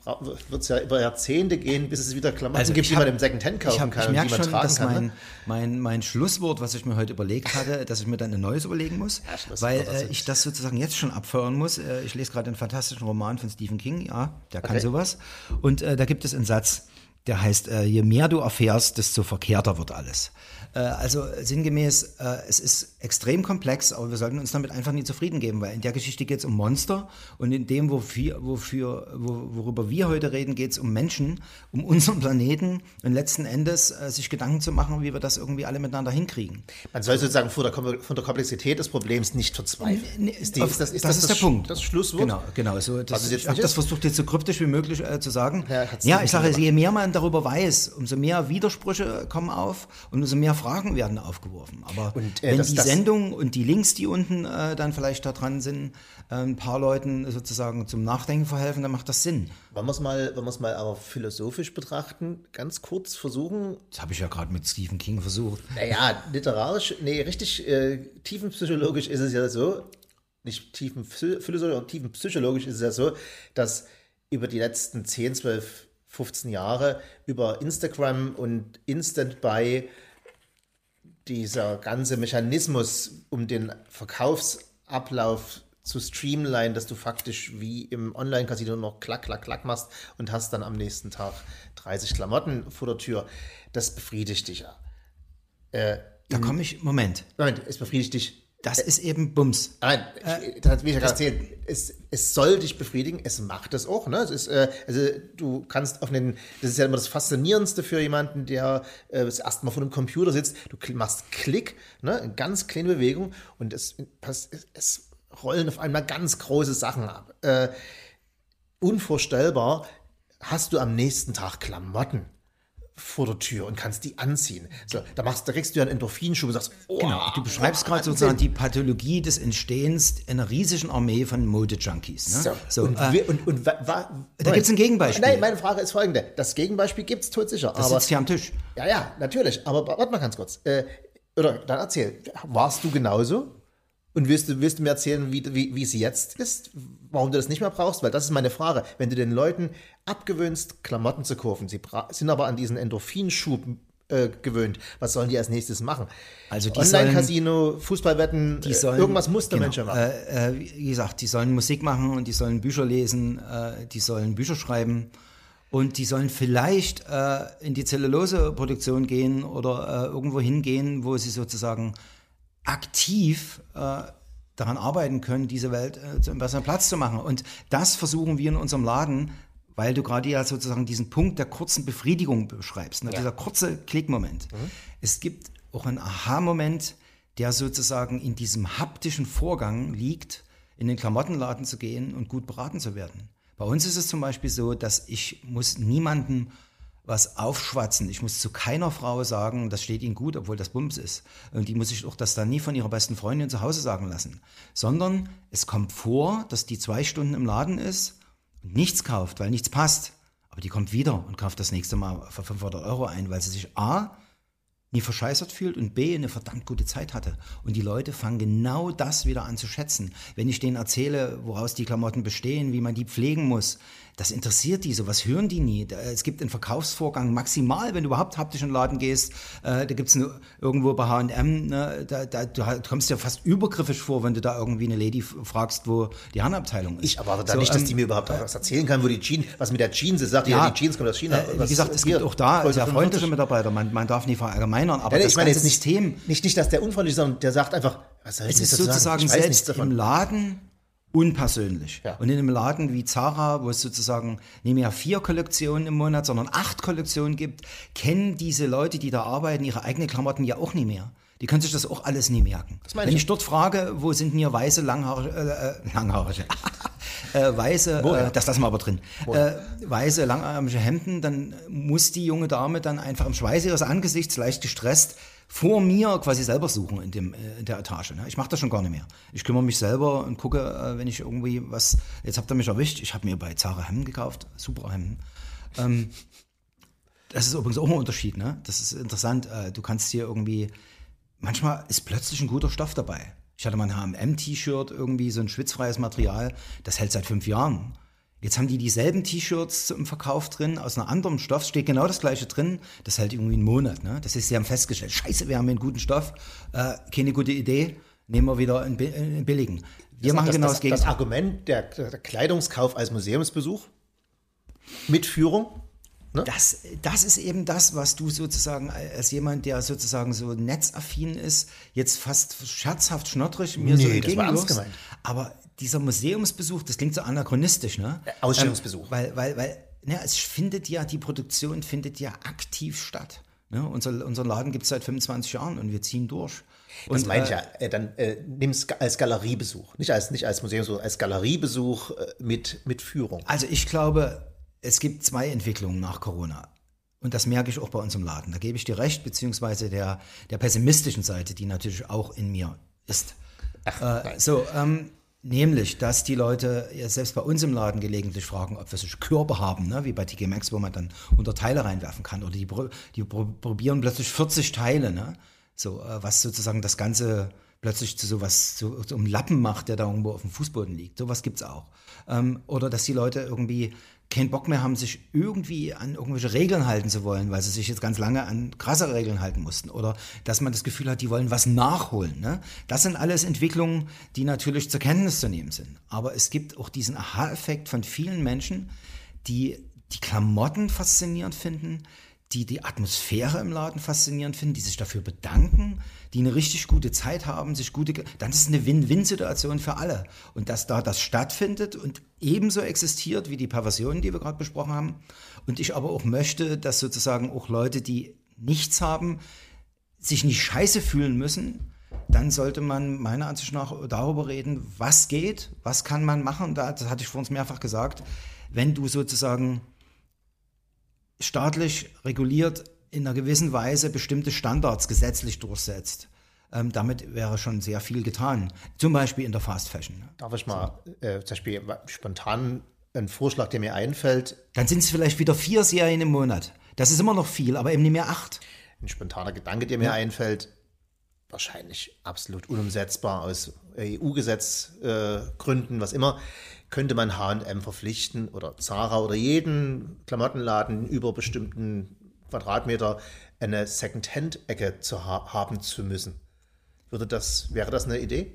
wird es ja über Jahrzehnte gehen, bis es wieder Klamotten also gibt, die man im Secondhand kaufen ich hab, kann. Ich merke schon, dass kann, mein, ne? mein, mein Schlusswort, was ich mir heute überlegt hatte, dass ich mir dann ein neues überlegen muss, ja, weil äh, ich das sozusagen jetzt schon abfeuern muss. Äh, ich lese gerade einen fantastischen Roman von Stephen King, ja, der kann okay. sowas. Und äh, da gibt es einen Satz, der heißt, äh, je mehr du erfährst, desto verkehrter wird alles. Äh, also sinngemäß, äh, es ist extrem komplex, aber wir sollten uns damit einfach nie zufrieden geben, weil in der Geschichte geht es um Monster und in dem, wofür, wofür, worüber wir heute reden, geht es um Menschen, um unseren Planeten und letzten Endes äh, sich Gedanken zu machen, wie wir das irgendwie alle miteinander hinkriegen. Man soll sozusagen von der, von der Komplexität des Problems nicht verzweifeln. Ist, die, ist, das, ist das, das, ist der Punkt. Das Schlusswort? Genau, genau. So, das, also ich habe das versucht jetzt so kryptisch wie möglich äh, zu sagen. Ja, ja ich sage, je mehr man darüber weiß, umso mehr Widersprüche kommen auf und umso mehr Fragen werden aufgeworfen. Aber und, äh, wenn das, die das Sendung und die Links, die unten äh, dann vielleicht da dran sind, äh, ein paar Leuten sozusagen zum Nachdenken verhelfen, dann macht das Sinn. Wollen wir es mal, mal aber philosophisch betrachten, ganz kurz versuchen. Das habe ich ja gerade mit Stephen King versucht. Naja, literarisch, nee, richtig äh, tiefenpsychologisch ist es ja so, nicht tiefenphilosophisch, tiefenpsychologisch ist es ja so, dass über die letzten 10, 12, 15 Jahre über Instagram und Instant Buy dieser ganze Mechanismus, um den Verkaufsablauf zu streamline, dass du faktisch wie im Online-Casino noch klack, klack, klack machst und hast dann am nächsten Tag 30 Klamotten vor der Tür, das befriedigt dich ja. Äh, da komme ich, Moment. Moment, es befriedigt dich das ist eben Bums. Nein, äh, das will ich ja gerade erzählen. Es, es soll dich befriedigen, es macht es auch. Ne? Es ist, äh, also du kannst auf einen, das ist ja immer das Faszinierendste für jemanden, der äh, das erste Mal vor einem Computer sitzt. Du machst Klick, ne? eine ganz kleine Bewegung und es, es, es rollen auf einmal ganz große Sachen ab. Äh, unvorstellbar hast du am nächsten Tag Klamotten vor der Tür und kannst die anziehen. So, da machst, da kriegst du ja einen Endorphinschub und sagst, oh, Genau, du beschreibst gerade sozusagen die Pathologie des Entstehens einer riesigen Armee von Mode-Junkies. Ne? So, So, und, äh, und, und wa, wa, Da gibt's ein Gegenbeispiel. Nein, meine Frage ist folgende. Das Gegenbeispiel gibt's todsicher. das aber sitzt hier am Tisch. Ja, ja, natürlich. Aber warte mal ganz kurz. Äh, oder dann erzähl, warst du genauso? Und willst du, willst du mir erzählen, wie, wie, wie es jetzt ist? Warum du das nicht mehr brauchst? Weil das ist meine Frage. Wenn du den Leuten abgewöhnst, Klamotten zu kaufen, sie sind aber an diesen Endorphinschub äh, gewöhnt, was sollen die als nächstes machen? Also die Online-Casino, Fußballwetten, Die äh, sollen, irgendwas muss der genau, Mensch ja machen. Äh, äh, wie gesagt, die sollen Musik machen und die sollen Bücher lesen, äh, die sollen Bücher schreiben und die sollen vielleicht äh, in die Zelluloseproduktion gehen oder irgendwo hingehen, wo sie sozusagen aktiv äh, daran arbeiten können, diese Welt äh, zu einem besseren Platz zu machen. Und das versuchen wir in unserem Laden, weil du gerade ja sozusagen diesen Punkt der kurzen Befriedigung beschreibst, ne? dieser kurze Klickmoment. Es gibt auch einen Aha-Moment, der sozusagen in diesem haptischen Vorgang liegt, in den Klamottenladen zu gehen und gut beraten zu werden. Bei uns ist es zum Beispiel so, dass ich muss niemandem was aufschwatzen. Ich muss zu keiner Frau sagen, das steht ihnen gut, obwohl das Bums ist. Und die muss ich auch das dann nie von ihrer besten Freundin zu Hause sagen lassen. Sondern es kommt vor, dass die zwei Stunden im Laden ist und nichts kauft, weil nichts passt. Aber die kommt wieder und kauft das nächste Mal für 500 Euro ein, weil sie sich A, nie verscheißert fühlt und B, eine verdammt gute Zeit hatte. Und die Leute fangen genau das wieder an zu schätzen. Wenn ich denen erzähle, woraus die Klamotten bestehen, wie man die pflegen muss, das interessiert die, sowas hören die nie. Es gibt einen Verkaufsvorgang maximal, wenn du überhaupt haptisch in den Laden gehst, äh, da gibt es irgendwo bei H&M, ne, da, da, du kommst dir fast übergriffig vor, wenn du da irgendwie eine Lady fragst, wo die Herrenabteilung ist. Ich erwarte da So, nicht, dass ähm, die mir überhaupt was erzählen kann, wo die Jeans, was mit der Jeans ist. Sagt ja, Ja, die Jeans kommt aus China. Äh, wie Was- gesagt, es gibt auch da sehr 45. freundliche Mitarbeiter, man, man darf nie verallgemeinern, aber Ja, das ich meine ganze jetzt nicht, System nicht, nicht, dass der unfreundlich ist, sondern der sagt einfach, was soll ich Es ist sozusagen selbst im Laden unpersönlich. Ja. Und in einem Laden wie Zara, wo es sozusagen nicht mehr vier Kollektionen im Monat, sondern acht Kollektionen gibt, kennen diese Leute, die da arbeiten, ihre eigenen Klamotten ja auch nie mehr. Die können sich das auch alles nie merken. Wenn ich. ich dort frage, wo sind denn hier weiße, langhaarige, äh, äh, langhaarige, äh, weiße, äh, das lassen wir aber drin, äh, weiße, langarmige Hemden, dann muss die junge Dame dann einfach im Schweiß ihres Angesichts, leicht gestresst, vor mir quasi selber suchen in, dem, äh, in der Etage. Ne? Ich mache das schon gar nicht mehr. Ich kümmere mich selber und gucke, äh, wenn ich irgendwie was, jetzt habt ihr mich erwischt, ich habe mir bei Zara Hemden gekauft, super Hemden. Ähm, das ist übrigens auch ein Unterschied, ne? Das ist interessant. Du kannst hier irgendwie, manchmal ist plötzlich ein guter Stoff dabei. Ich hatte mal ein H&M-T-Shirt, irgendwie so ein schwitzfreies Material, das hält seit fünf Jahren. Jetzt haben die dieselben T-Shirts im Verkauf drin, aus einem anderen Stoff, steht genau das gleiche drin, das hält irgendwie einen Monat. Ne? Das ist, sie haben festgestellt, scheiße, wir haben einen guten Stoff, äh, keine gute Idee, nehmen wir wieder einen, bi- einen billigen. Wir machen das, genau das, das, Gegenteil. Das Argument der, der Kleidungskauf als Museumsbesuch mit Führung. Das, das ist eben das, was du sozusagen als jemand, der sozusagen so netzaffin ist, jetzt fast scherzhaft schnottrig mir so Nee, das ernst entgegenwirfst. Aber dieser Museumsbesuch, das klingt so anachronistisch, ne? Ausstellungsbesuch. Ähm, weil, weil, weil, ne, es findet ja, die Produktion findet ja aktiv statt. Ne? Unser, unseren Laden gibt es seit 25 Jahren und wir ziehen durch. Das Und, meine ich äh, ja. Äh, dann äh, nimm es als Galeriebesuch. Nicht als, nicht als Museumsbesuch, als Galeriebesuch äh, mit, mit Führung. Also ich glaube, es gibt zwei Entwicklungen nach Corona. Und das merke ich auch bei uns im Laden. Da gebe ich dir recht, beziehungsweise der, der pessimistischen Seite, die natürlich auch in mir ist. äh, so, ähm, nämlich, dass die Leute ja selbst bei uns im Laden gelegentlich fragen, ob wir solche Körbe haben, ne? wie bei TK Maxx, wo man dann unter Teile reinwerfen kann. Oder die, die pro- probieren plötzlich 40 Teile, ne? so, äh, was sozusagen das Ganze plötzlich zu sowas, zu, zu einem Lappen macht, der da irgendwo auf dem Fußboden liegt. Sowas gibt's auch. Ähm, oder dass die Leute irgendwie keinen Bock mehr haben, sich irgendwie an irgendwelche Regeln halten zu wollen, weil sie sich jetzt ganz lange an krasse Regeln halten mussten. Oder dass man das Gefühl hat, die wollen was nachholen. Ne? Das sind alles Entwicklungen, die natürlich zur Kenntnis zu nehmen sind. Aber es gibt auch diesen Aha-Effekt von vielen Menschen, die die Klamotten faszinierend finden, die die Atmosphäre im Laden faszinierend finden, die sich dafür bedanken, die eine richtig gute Zeit haben, sich gute, dann ist es eine Win-Win-Situation für alle. Und dass da das stattfindet und ebenso existiert wie die Perversionen, die wir gerade besprochen haben. Und ich aber auch möchte, dass sozusagen auch Leute, die nichts haben, sich nicht scheiße fühlen müssen, dann sollte man meiner Ansicht nach darüber reden, was geht, was kann man machen. Da, das hatte ich vor uns mehrfach gesagt. Wenn du sozusagen staatlich reguliert in einer gewissen Weise bestimmte Standards gesetzlich durchsetzt. Ähm, damit wäre schon sehr viel getan. Zum Beispiel in der Fast Fashion. Darf ich mal äh, zum Beispiel spontan einen Vorschlag, der mir einfällt? Dann sind es vielleicht wieder vier Serien im Monat. Das ist immer noch viel, aber eben nicht mehr acht. Ein spontaner Gedanke, der mir ja. einfällt, wahrscheinlich absolut unumsetzbar aus EU-Gesetzgründen, äh, was immer, könnte man H&M verpflichten oder Zara oder jeden Klamottenladen über bestimmten Quadratmeter eine Second-Hand-Ecke zu ha haben zu müssen. Würde das, wäre das eine Idee?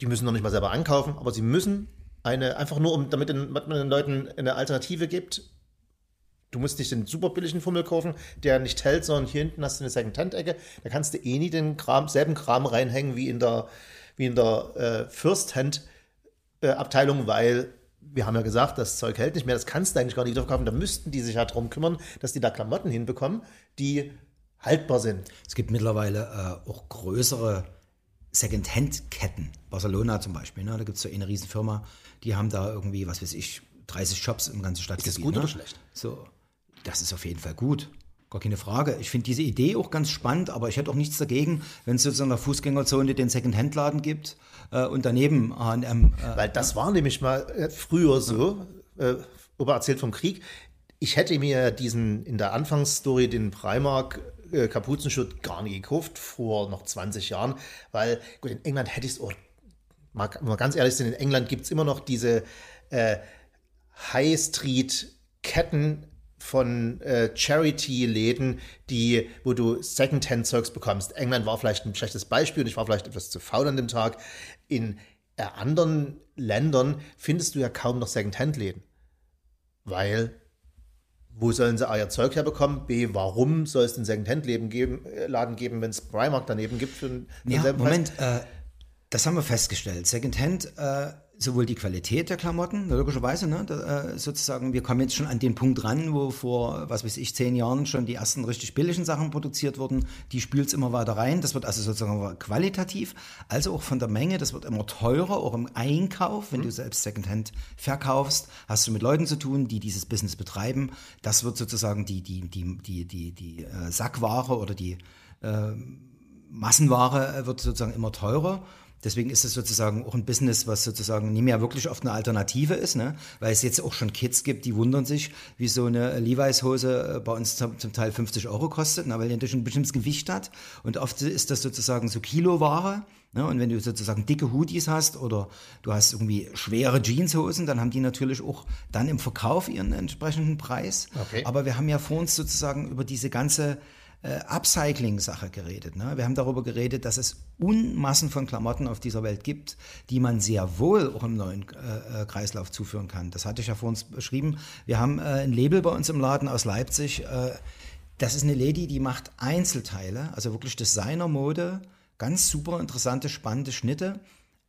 Die müssen noch nicht mal selber ankaufen, aber sie müssen eine, einfach nur, um, damit, den, man den Leuten eine Alternative gibt. Du musst nicht den super billigen Fummel kaufen, der nicht hält, sondern hier hinten hast du eine Second-Hand-Ecke. Da kannst du eh nie den Kram, selben Kram reinhängen wie in der, der äh, First-Hand-Abteilung, weil wir haben ja gesagt, das Zeug hält nicht mehr, das kannst du eigentlich gar nicht verkaufen. Da müssten die sich ja darum kümmern, dass die da Klamotten hinbekommen, die haltbar sind. Es gibt mittlerweile äh, auch größere Second-Hand-Ketten. Barcelona zum Beispiel, ne? da gibt es so eine Riesenfirma, die haben da irgendwie, was weiß ich, 30 Shops im ganzen Stadt. Ist das gut ne? oder schlecht? So, das ist auf jeden Fall gut. Gar keine Frage. Ich finde diese Idee auch ganz spannend, aber ich hätte auch nichts dagegen, wenn es sozusagen in der Fußgängerzone den Second-Hand-Laden gibt äh, und daneben H&M. Äh, Weil das war nämlich mal äh, früher so, äh, Opa erzählt vom Krieg. Ich hätte mir diesen, in der Anfangsstory, den Primark äh, Kapuzenschutz gar nicht gekauft, vor noch 20 Jahren, weil gut, in England hätte ich es, oh, mal, mal ganz ehrlich sind, in England gibt es immer noch diese äh, High Street Ketten von äh, Charity-Läden, die, wo du Secondhand-Zeugs bekommst. England war vielleicht ein schlechtes Beispiel und ich war vielleicht etwas zu faul an dem Tag. In äh, anderen Ländern findest du ja kaum noch Secondhand-Läden. Weil, wo sollen sie A, ihr Zeug herbekommen? B, warum soll es den Secondhand-Laden geben, äh, geben wenn es Primark daneben gibt? Für, für ja, Moment, äh, das haben wir festgestellt. Secondhand äh, sowohl die Qualität der Klamotten, logischerweise, ne, da, äh, sozusagen, wir kommen jetzt schon an den Punkt ran, wo vor, was weiß ich, zehn Jahren schon die ersten richtig billigen Sachen produziert wurden, die spült es immer weiter rein, das wird also sozusagen qualitativ, also auch von der Menge, das wird immer teurer, auch im Einkauf, wenn mhm. du selbst Secondhand verkaufst, hast du mit Leuten zu tun, die dieses Business betreiben, das wird sozusagen die, die, die, die, die, die äh, Sackware oder die äh, Massenware wird sozusagen immer teurer Deswegen ist es sozusagen auch ein Business, was sozusagen nicht mehr wirklich oft eine Alternative ist, ne? weil es jetzt auch schon Kids gibt, die wundern sich, wie so eine Levi's-Hose äh, bei uns zum, zum, Teil 50 Euro kostet, ne? weil die natürlich ein bestimmtes Gewicht hat. Und oft ist das sozusagen so Kiloware. Ne? Und wenn du sozusagen dicke Hoodies hast oder du hast irgendwie schwere Jeanshosen, dann haben die natürlich auch dann im Verkauf ihren entsprechenden Preis. Okay. Aber wir haben ja vor uns sozusagen über diese ganze äh, Upcycling-Sache geredet. Ne? Wir haben darüber geredet, dass es Unmassen von Klamotten auf dieser Welt gibt, die man sehr wohl auch im neuen äh, äh, Kreislauf zuführen kann. Das hatte ich ja vor uns beschrieben. Wir haben äh, ein Label bei uns im Laden aus Leipzig. Äh, das ist eine Lady, die macht Einzelteile, also wirklich Designermode, ganz super interessante, spannende Schnitte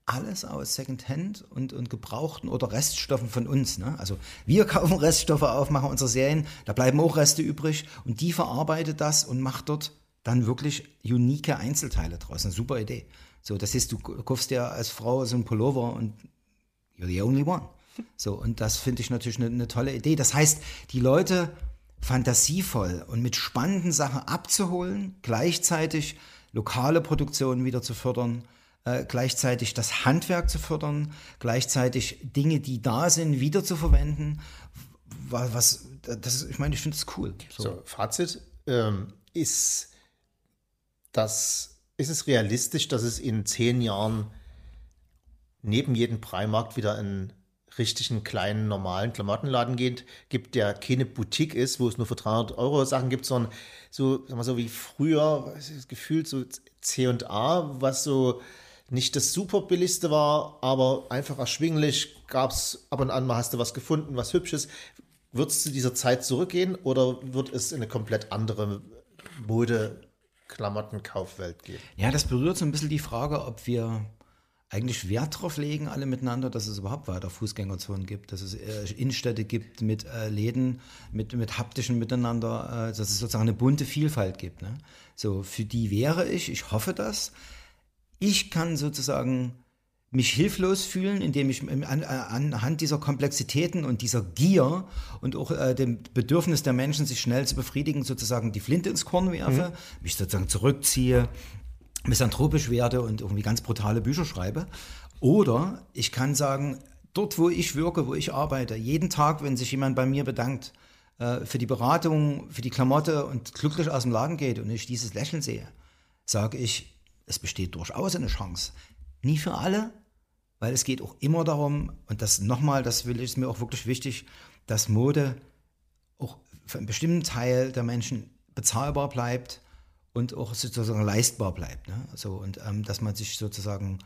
alles aus Secondhand und, und gebrauchten oder Reststoffen von uns. Ne? Also wir kaufen Reststoffe auf, machen unsere Serien, da bleiben auch Reste übrig und die verarbeitet das und macht dort dann wirklich unique Einzelteile draus. Eine super Idee. So, das heißt, du kaufst ja als Frau so einen Pullover und you're the only one. So, und das finde ich natürlich eine, eine tolle Idee. Das heißt, die Leute fantasievoll und mit spannenden Sachen abzuholen, gleichzeitig lokale Produktionen wieder zu fördern, äh, gleichzeitig das Handwerk zu fördern, gleichzeitig Dinge, die da sind, wieder zu verwenden. Was, das ich meine, ich finde das cool. So, so Fazit ähm, ist, dass, ist es realistisch, dass es in zehn Jahren neben jedem Primarkt wieder einen richtigen kleinen normalen Klamottenladen geht, gibt, der keine Boutique ist, wo es nur für 300 Euro Sachen gibt, sondern so, sag mal so wie früher, gefühlt so C&A, was so nicht das super billigste war, aber einfach erschwinglich. Gab es ab und an mal, hast du was gefunden, was Hübsches. Wird es zu dieser Zeit zurückgehen oder wird es in eine komplett andere Mode, Klamottenkaufwelt gehen? Ja, das berührt so ein bisschen die Frage, ob wir eigentlich Wert drauf legen, alle miteinander, dass es überhaupt weiter Fußgängerzonen gibt, dass es äh, Innenstädte gibt mit äh, Läden, mit, mit haptischen Miteinander, äh, dass es sozusagen eine bunte Vielfalt gibt. Ne? So, für die wäre ich, ich hoffe das, ich kann sozusagen mich hilflos fühlen, indem ich an, anhand dieser Komplexitäten und dieser Gier und auch äh, dem Bedürfnis der Menschen, sich schnell zu befriedigen, sozusagen die Flinte ins Korn werfe, mhm. mich sozusagen zurückziehe, misanthropisch werde und irgendwie ganz brutale Bücher schreibe. Oder ich kann sagen, dort, wo ich wirke, wo ich arbeite, jeden Tag, wenn sich jemand bei mir bedankt, äh, für die Beratung, für die Klamotte und glücklich aus dem Laden geht und ich dieses Lächeln sehe, sage ich, es besteht durchaus eine Chance. Nie für alle, weil es geht auch immer darum, und das nochmal, das will, ist mir auch wirklich wichtig, dass Mode auch für einen bestimmten Teil der Menschen bezahlbar bleibt und auch sozusagen leistbar bleibt. Ne? So, und ähm, dass man sich sozusagen,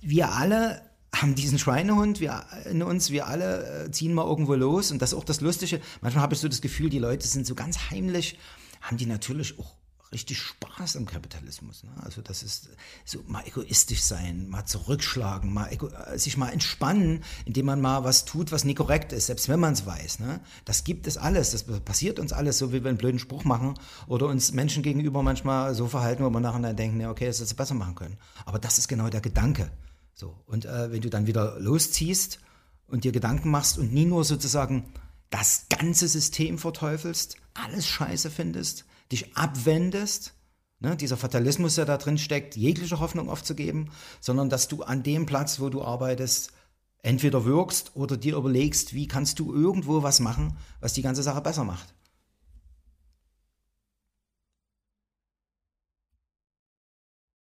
wir alle haben diesen Schweinehund wir, in uns, wir alle äh, ziehen mal irgendwo los und das ist auch das Lustige. Manchmal habe ich so das Gefühl, die Leute sind so ganz heimlich, haben die natürlich auch richtig Spaß am Kapitalismus. Ne? Also das ist so mal egoistisch sein, mal zurückschlagen, mal äh, sich mal entspannen, indem man mal was tut, was nicht korrekt ist, selbst wenn man es weiß. Ne? Das gibt es alles, das passiert uns alles, so wie wir einen blöden Spruch machen oder uns Menschen gegenüber manchmal so verhalten, wo wir nachher denken, ja, okay, das hätte besser machen können. Aber das ist genau der Gedanke. So und äh, wenn du dann wieder losziehst und dir Gedanken machst und nie nur sozusagen das ganze System verteufelst, alles Scheiße findest, dich abwendest, ne, dieser Fatalismus, der da drin steckt, jegliche Hoffnung aufzugeben, sondern dass du an dem Platz, wo du arbeitest, entweder wirkst oder dir überlegst, wie kannst du irgendwo was machen, was die ganze Sache besser macht.